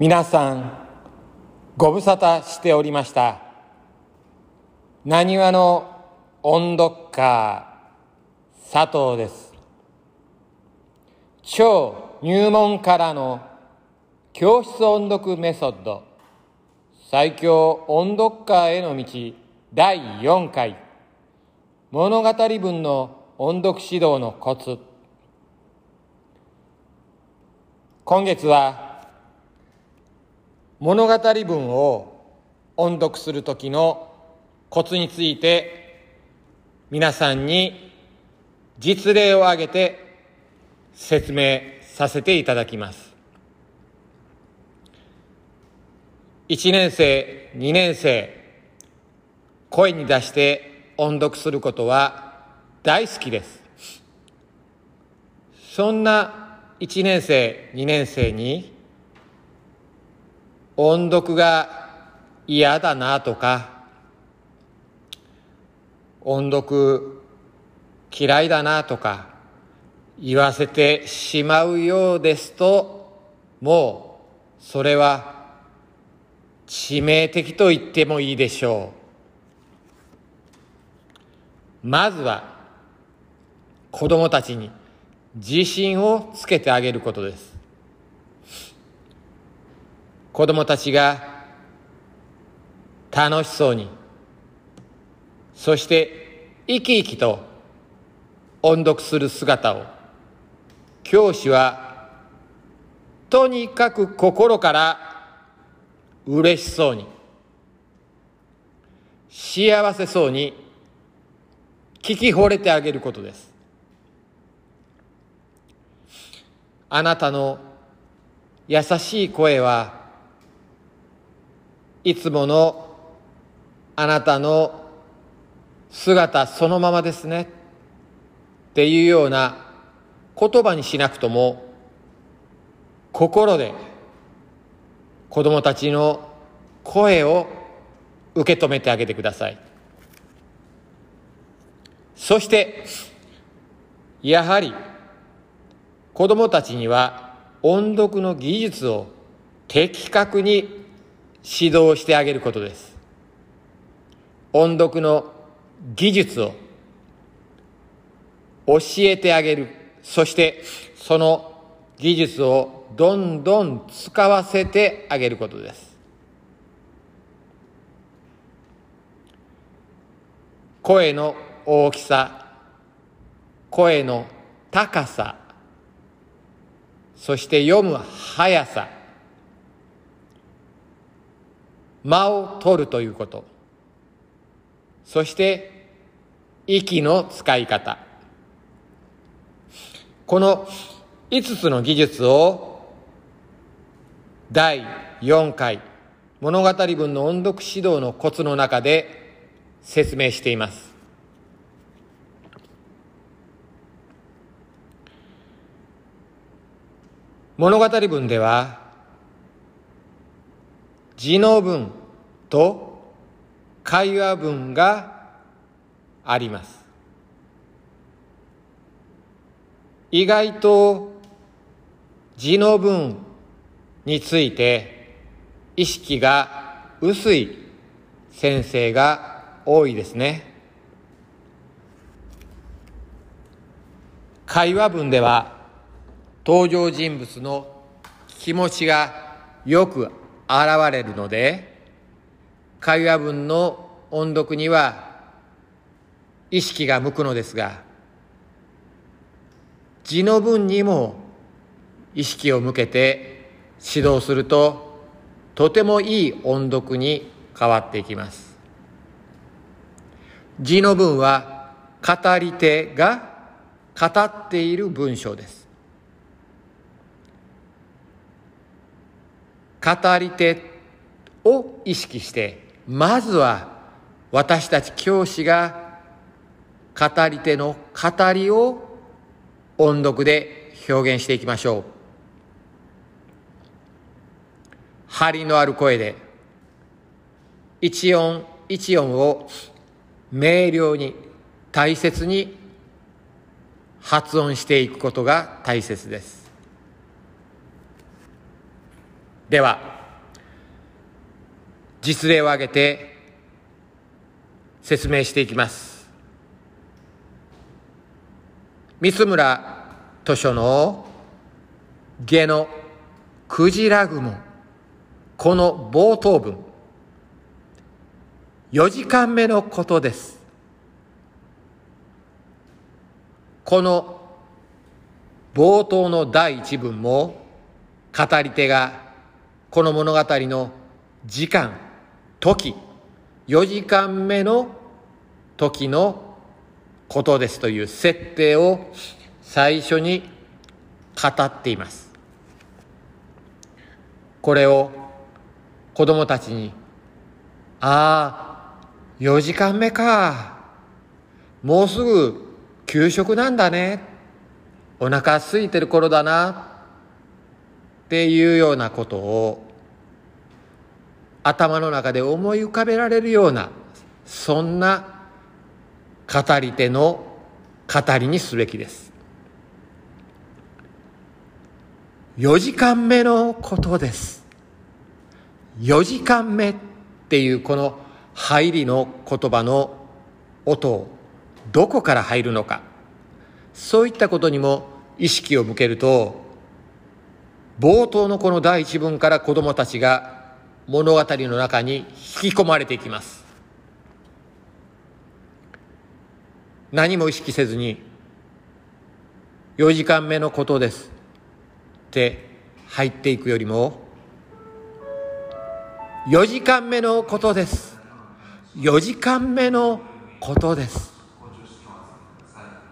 皆さんご無沙汰しておりました。なにわの音読家佐藤です。超入門からの教室音読メソッド。最強音読家への道第4回。物語文の音読指導のコツ。今月は物語文を音読する時のコツについて皆さんに実例を挙げて説明させていただきます。1年生2年生声に出して音読することは大好きです。そんな1年生2年生に音読が嫌だなとか音読嫌いだなとか言わせてしまうようですともうそれは致命的と言ってもいいでしょう。まずは子供たちに自信をつけてあげることです。子供たちが楽しそうにそして生き生きと音読する姿を教師はとにかく心から嬉しそうに幸せそうに聞き惚れてあげることです。あなたの優しい声はいつものあなたの姿そのままですね。っていうような言葉にしなくとも心で子供たちの声を受け止めてあげてください。そしてやはり子供たちには音読の技術を的確に指導してあげることです。音読の技術を教えてあげる。そしてその技術をどんどん使わせてあげることです。声の大きさ、声の高さ、そして読む速さ間を取るということ。そして息の使い方。この5つの技術を第4回物語文の音読指導のコツの中で説明しています。物語文では字の文と会話文があります。意外と字の文について意識が薄い先生が多いですね。会話文では登場人物の気持ちがよく現れるので会話文の音読には意識が向くのですが字の文にも意識を向けて指導するととてもいい音読に変わっていきます。字の文は語り手が語っている文章です。語り手を意識してまずは私たち教師が語り手の語りを音読で表現していきましょう。張りのある声で一音一音を明瞭に大切に発音していくことが大切です。では実例を挙げて説明していきます。三村図書の下のクジラ雲この冒頭文。4時間目のことです。この冒頭の第一文も語り手がこの物語の時間時。4時間目の時のことですという設定を最初に語っています。これを子供たちにああ4時間目か。もうすぐ給食なんだね。お腹空いてる頃だな。っていうようなことを頭の中で思い浮かべられるようなそんな語り手の語りにすべきです。4時間目のことです。4時間目っていうこの入りの言葉の音をどこから入るのか。そういったことにも意識を向けると冒頭のこの第一文から子供たちが物語の中に引き込まれていきます。何も意識せずに4時間目のことです。って入っていくよりも4時間目のことです。4時間目のことです。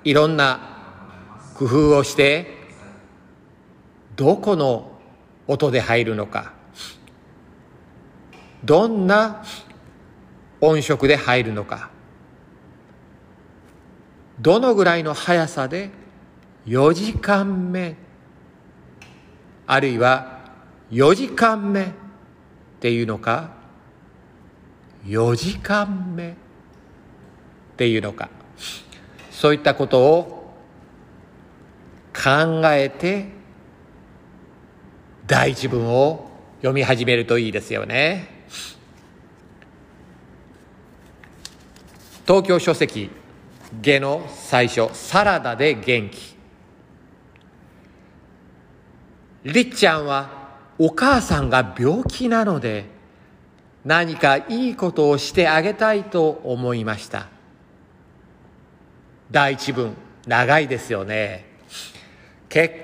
いろんな工夫をしてどこの音で入るのか。どんな音色で入るのか。どのぐらいの速さで4時間目。あるいは4時間目っていうのか。4時間目っていうのか。そういったことを考えて第一文を読み始めるといいですよね。東京書籍下の最初サラダで元気。りっちゃんはお母さんが病気なので何かいいことをしてあげたいと思いました。第一文長いですよね。結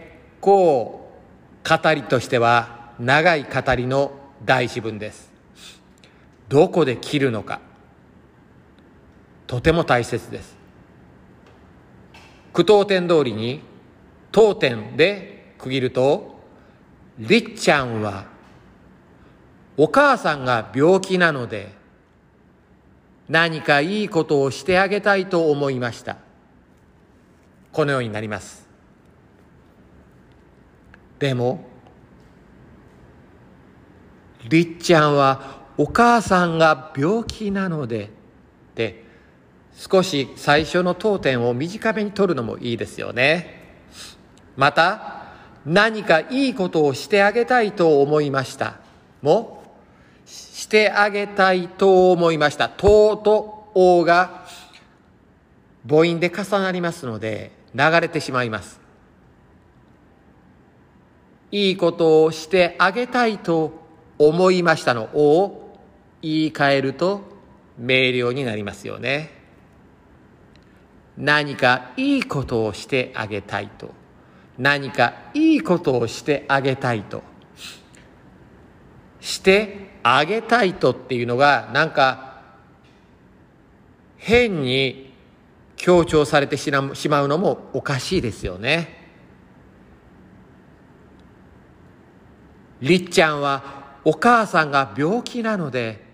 構語りとしては長い語りの第一文です。どこで切るのか。とても大切です。句読点通りに当点で区切るとりっちゃんはお母さんが病気なので何かいいことをしてあげたいと思いました。このようになります。でもりっちゃんはお母さんが病気なのでって少し最初の当点を短めに取るのもいいですよね。また、何かいいことをしてあげたいと思いました。も、してあげたいと思いました。とうとおが母音で重なりますので流れてしまいます。いいことをしてあげたいと思いましたのを言い換えると明瞭になりますよね。何かいいことをしてあげたいと何かいいことをしてあげたいとしてあげたいとっていうのがなんか変に強調されてしまうのもおかしいですよね。りっちゃんはお母さんが病気なので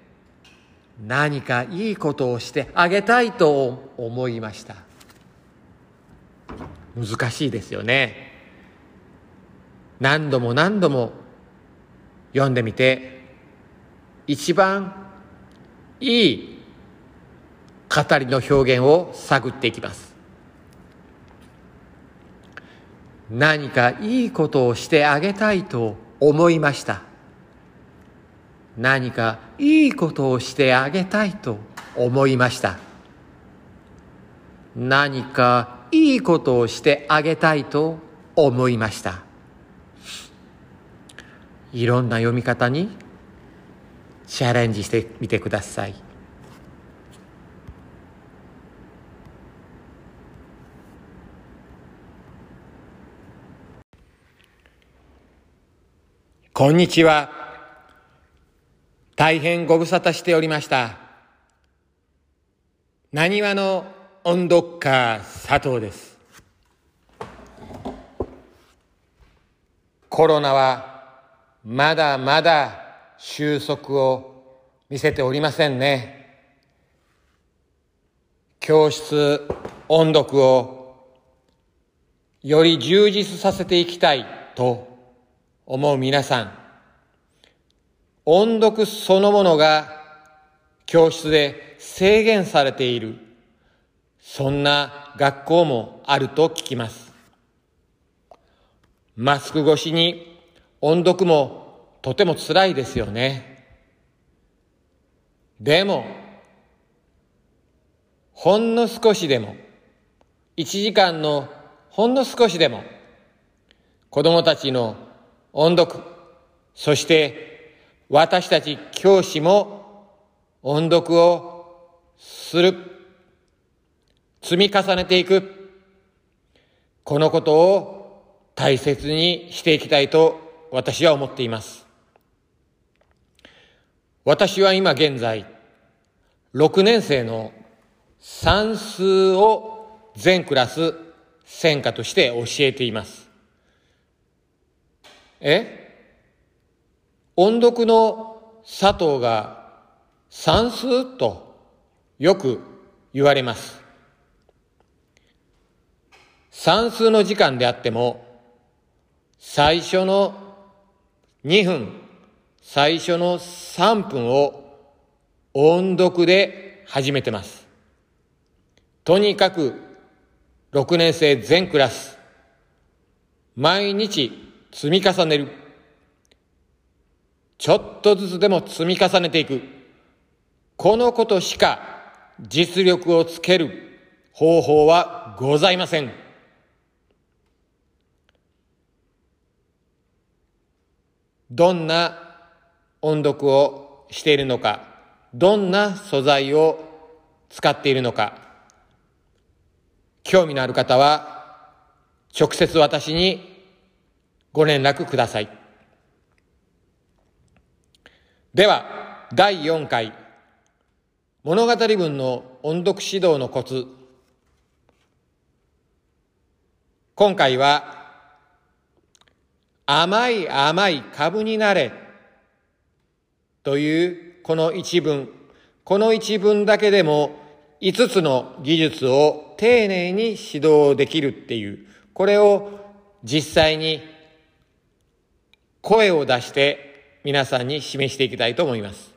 何かいいことをしてあげたいと思いました。難しいですよね何度も何度も読んでみて一番いい語りの表現を探っていきます何かいいことをしてあげたいと思いました。何かいいことをしてあげたいと思いました。何かいいことをしてあげたいと思いました。いろんな読み方にチャレンジしてみてください。こんにちは。大変ご無沙汰しておりました。なにわの音読家佐藤です。コロナはまだまだ収束を見せておりませんね。教室音読をより充実させていきたいと思う皆さん、音読そのものが教室で制限されている、そんな学校もあると聞きます。マスク越しに音読もとても辛いですよね。でも、ほんの少しでも、一時間のほんの少しでも、子供たちの音読、そして私たち教師も音読をする、積み重ねていく、このことを大切にしていきたいと私は思っています。私は今現在、6年生の算数を全クラス専科として教えています。え？音読の佐藤が算数？とよく言われます。算数の時間であっても、最初の2分、最初の3分を音読で始めてます。とにかく6年生全クラス、毎日積み重ねる。ちょっとずつでも積み重ねていく。このことしか実力をつける方法はございません。どんな音読をしているのか、どんな素材を使っているのか、興味のある方は直接私にご連絡ください。では、第4回、物語文の音読指導のコツ。今回は、甘い甘い株になれというこの一文、この一文だけでも5つの技術を丁寧に指導できるっていう、これを実際に声を出して皆さんに示していきたいと思います。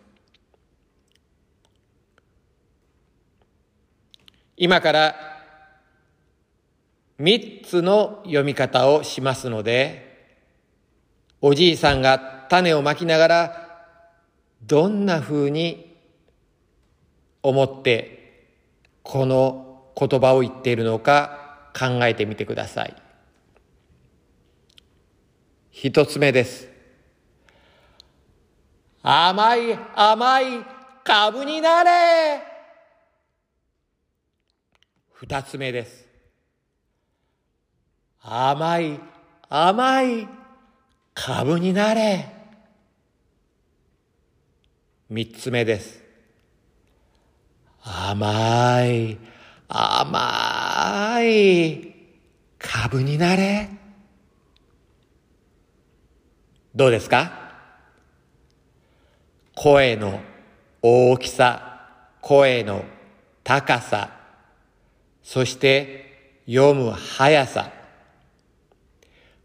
今から三つの読み方をしますので、おじいさんが種をまきながら、どんな風に思ってこの言葉を言っているのか考えてみてください。一つ目です。甘い甘い株になれ二つ目です。甘い甘い株になれ三つ目です。甘い甘い株になれどうですか？声の大きさ、声の高さ、そして読む速さ、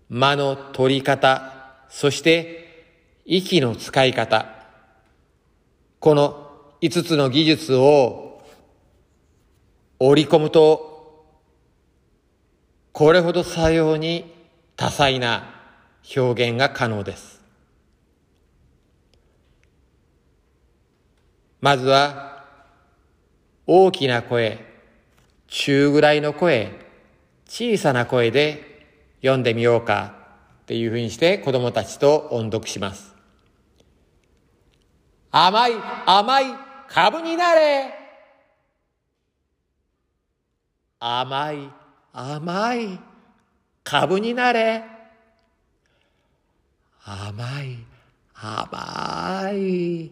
間の取り方、そして息の使い方、この5つの技術を織り込むと、これほど作用に多彩な表現が可能です。まずは、大きな声、中ぐらいの声、小さな声で読んでみようかっていうふうにして子供たちと音読します。甘い、甘い、株になれ甘い、甘い、株になれ甘い、甘い、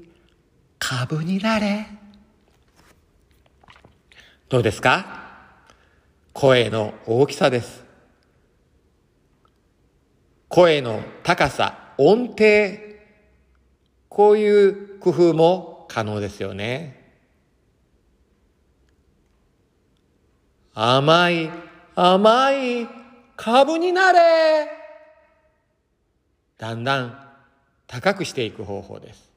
株になれどうですか？声の大きさです。声の高さ、音程、こういう工夫も可能ですよね。甘い、甘い、株になれだんだん高くしていく方法です。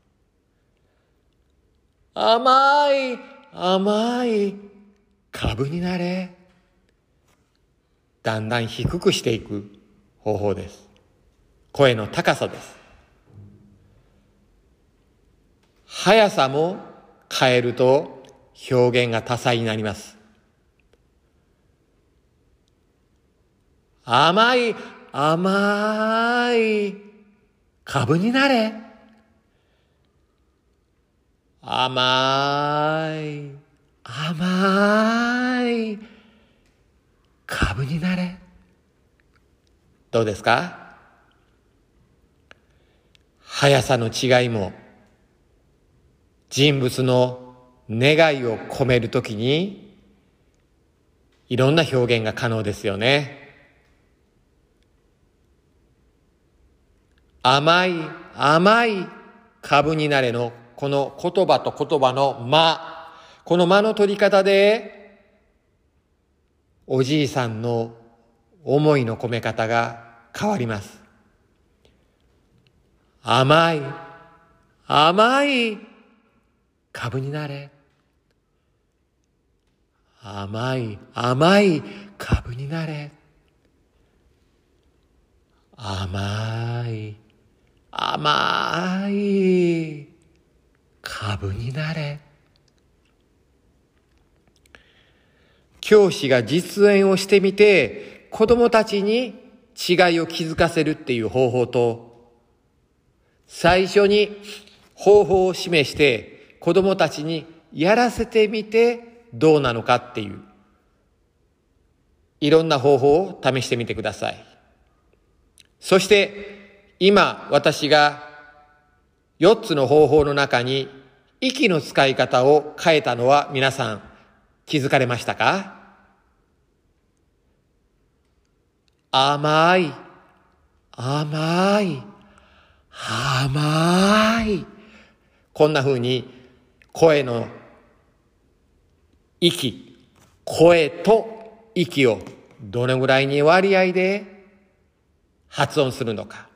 甘い、甘い、株になれ。だんだん低くしていく方法です。声の高さです。速さも変えると表現が多彩になります。甘い、甘い、株になれ。甘い、甘い、株になれ。どうですか？速さの違いも、人物の願いを込めるときに、いろんな表現が可能ですよね。甘い、甘い株になれのこの言葉と言葉の間、この間の取り方で、おじいさんの思いの込め方が変わります。甘い、甘い株になれ。甘い、甘い株になれ。甘い、甘い株になれ。教師が実演をしてみて、子供たちに違いを気づかせるっていう方法と、最初に方法を示して子供たちにやらせてみてどうなのかっていう、いろんな方法を試してみてください。そして、今私が4つの方法の中に息の使い方を変えたのは皆さん気づかれましたか？甘い、甘い、甘い。こんな風に声の息、声と息をどのぐらいに割合で発音するのか。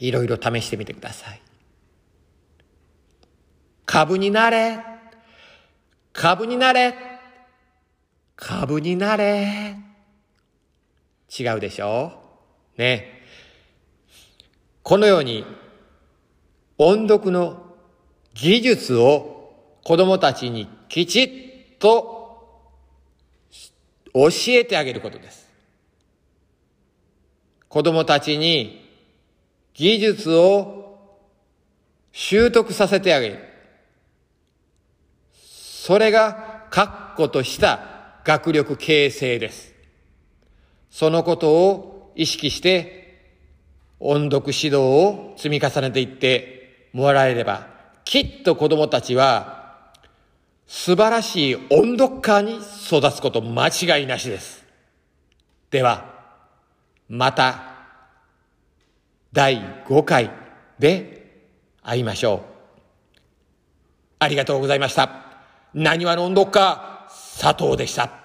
いろいろ試してみてください。株になれ株になれ株になれ違うでしょ？うね。このように音読の技術を子供たちにきちっと教えてあげることです。子供たちに技術を習得させてあげる。それが確固とした学力形成です。そのことを意識して音読指導を積み重ねていってもらえれば、きっと子供たちは素晴らしい音読家に育つこと間違いなしです。では、また第5回で会いましょう。ありがとうございました。何話の音読家、佐藤でした。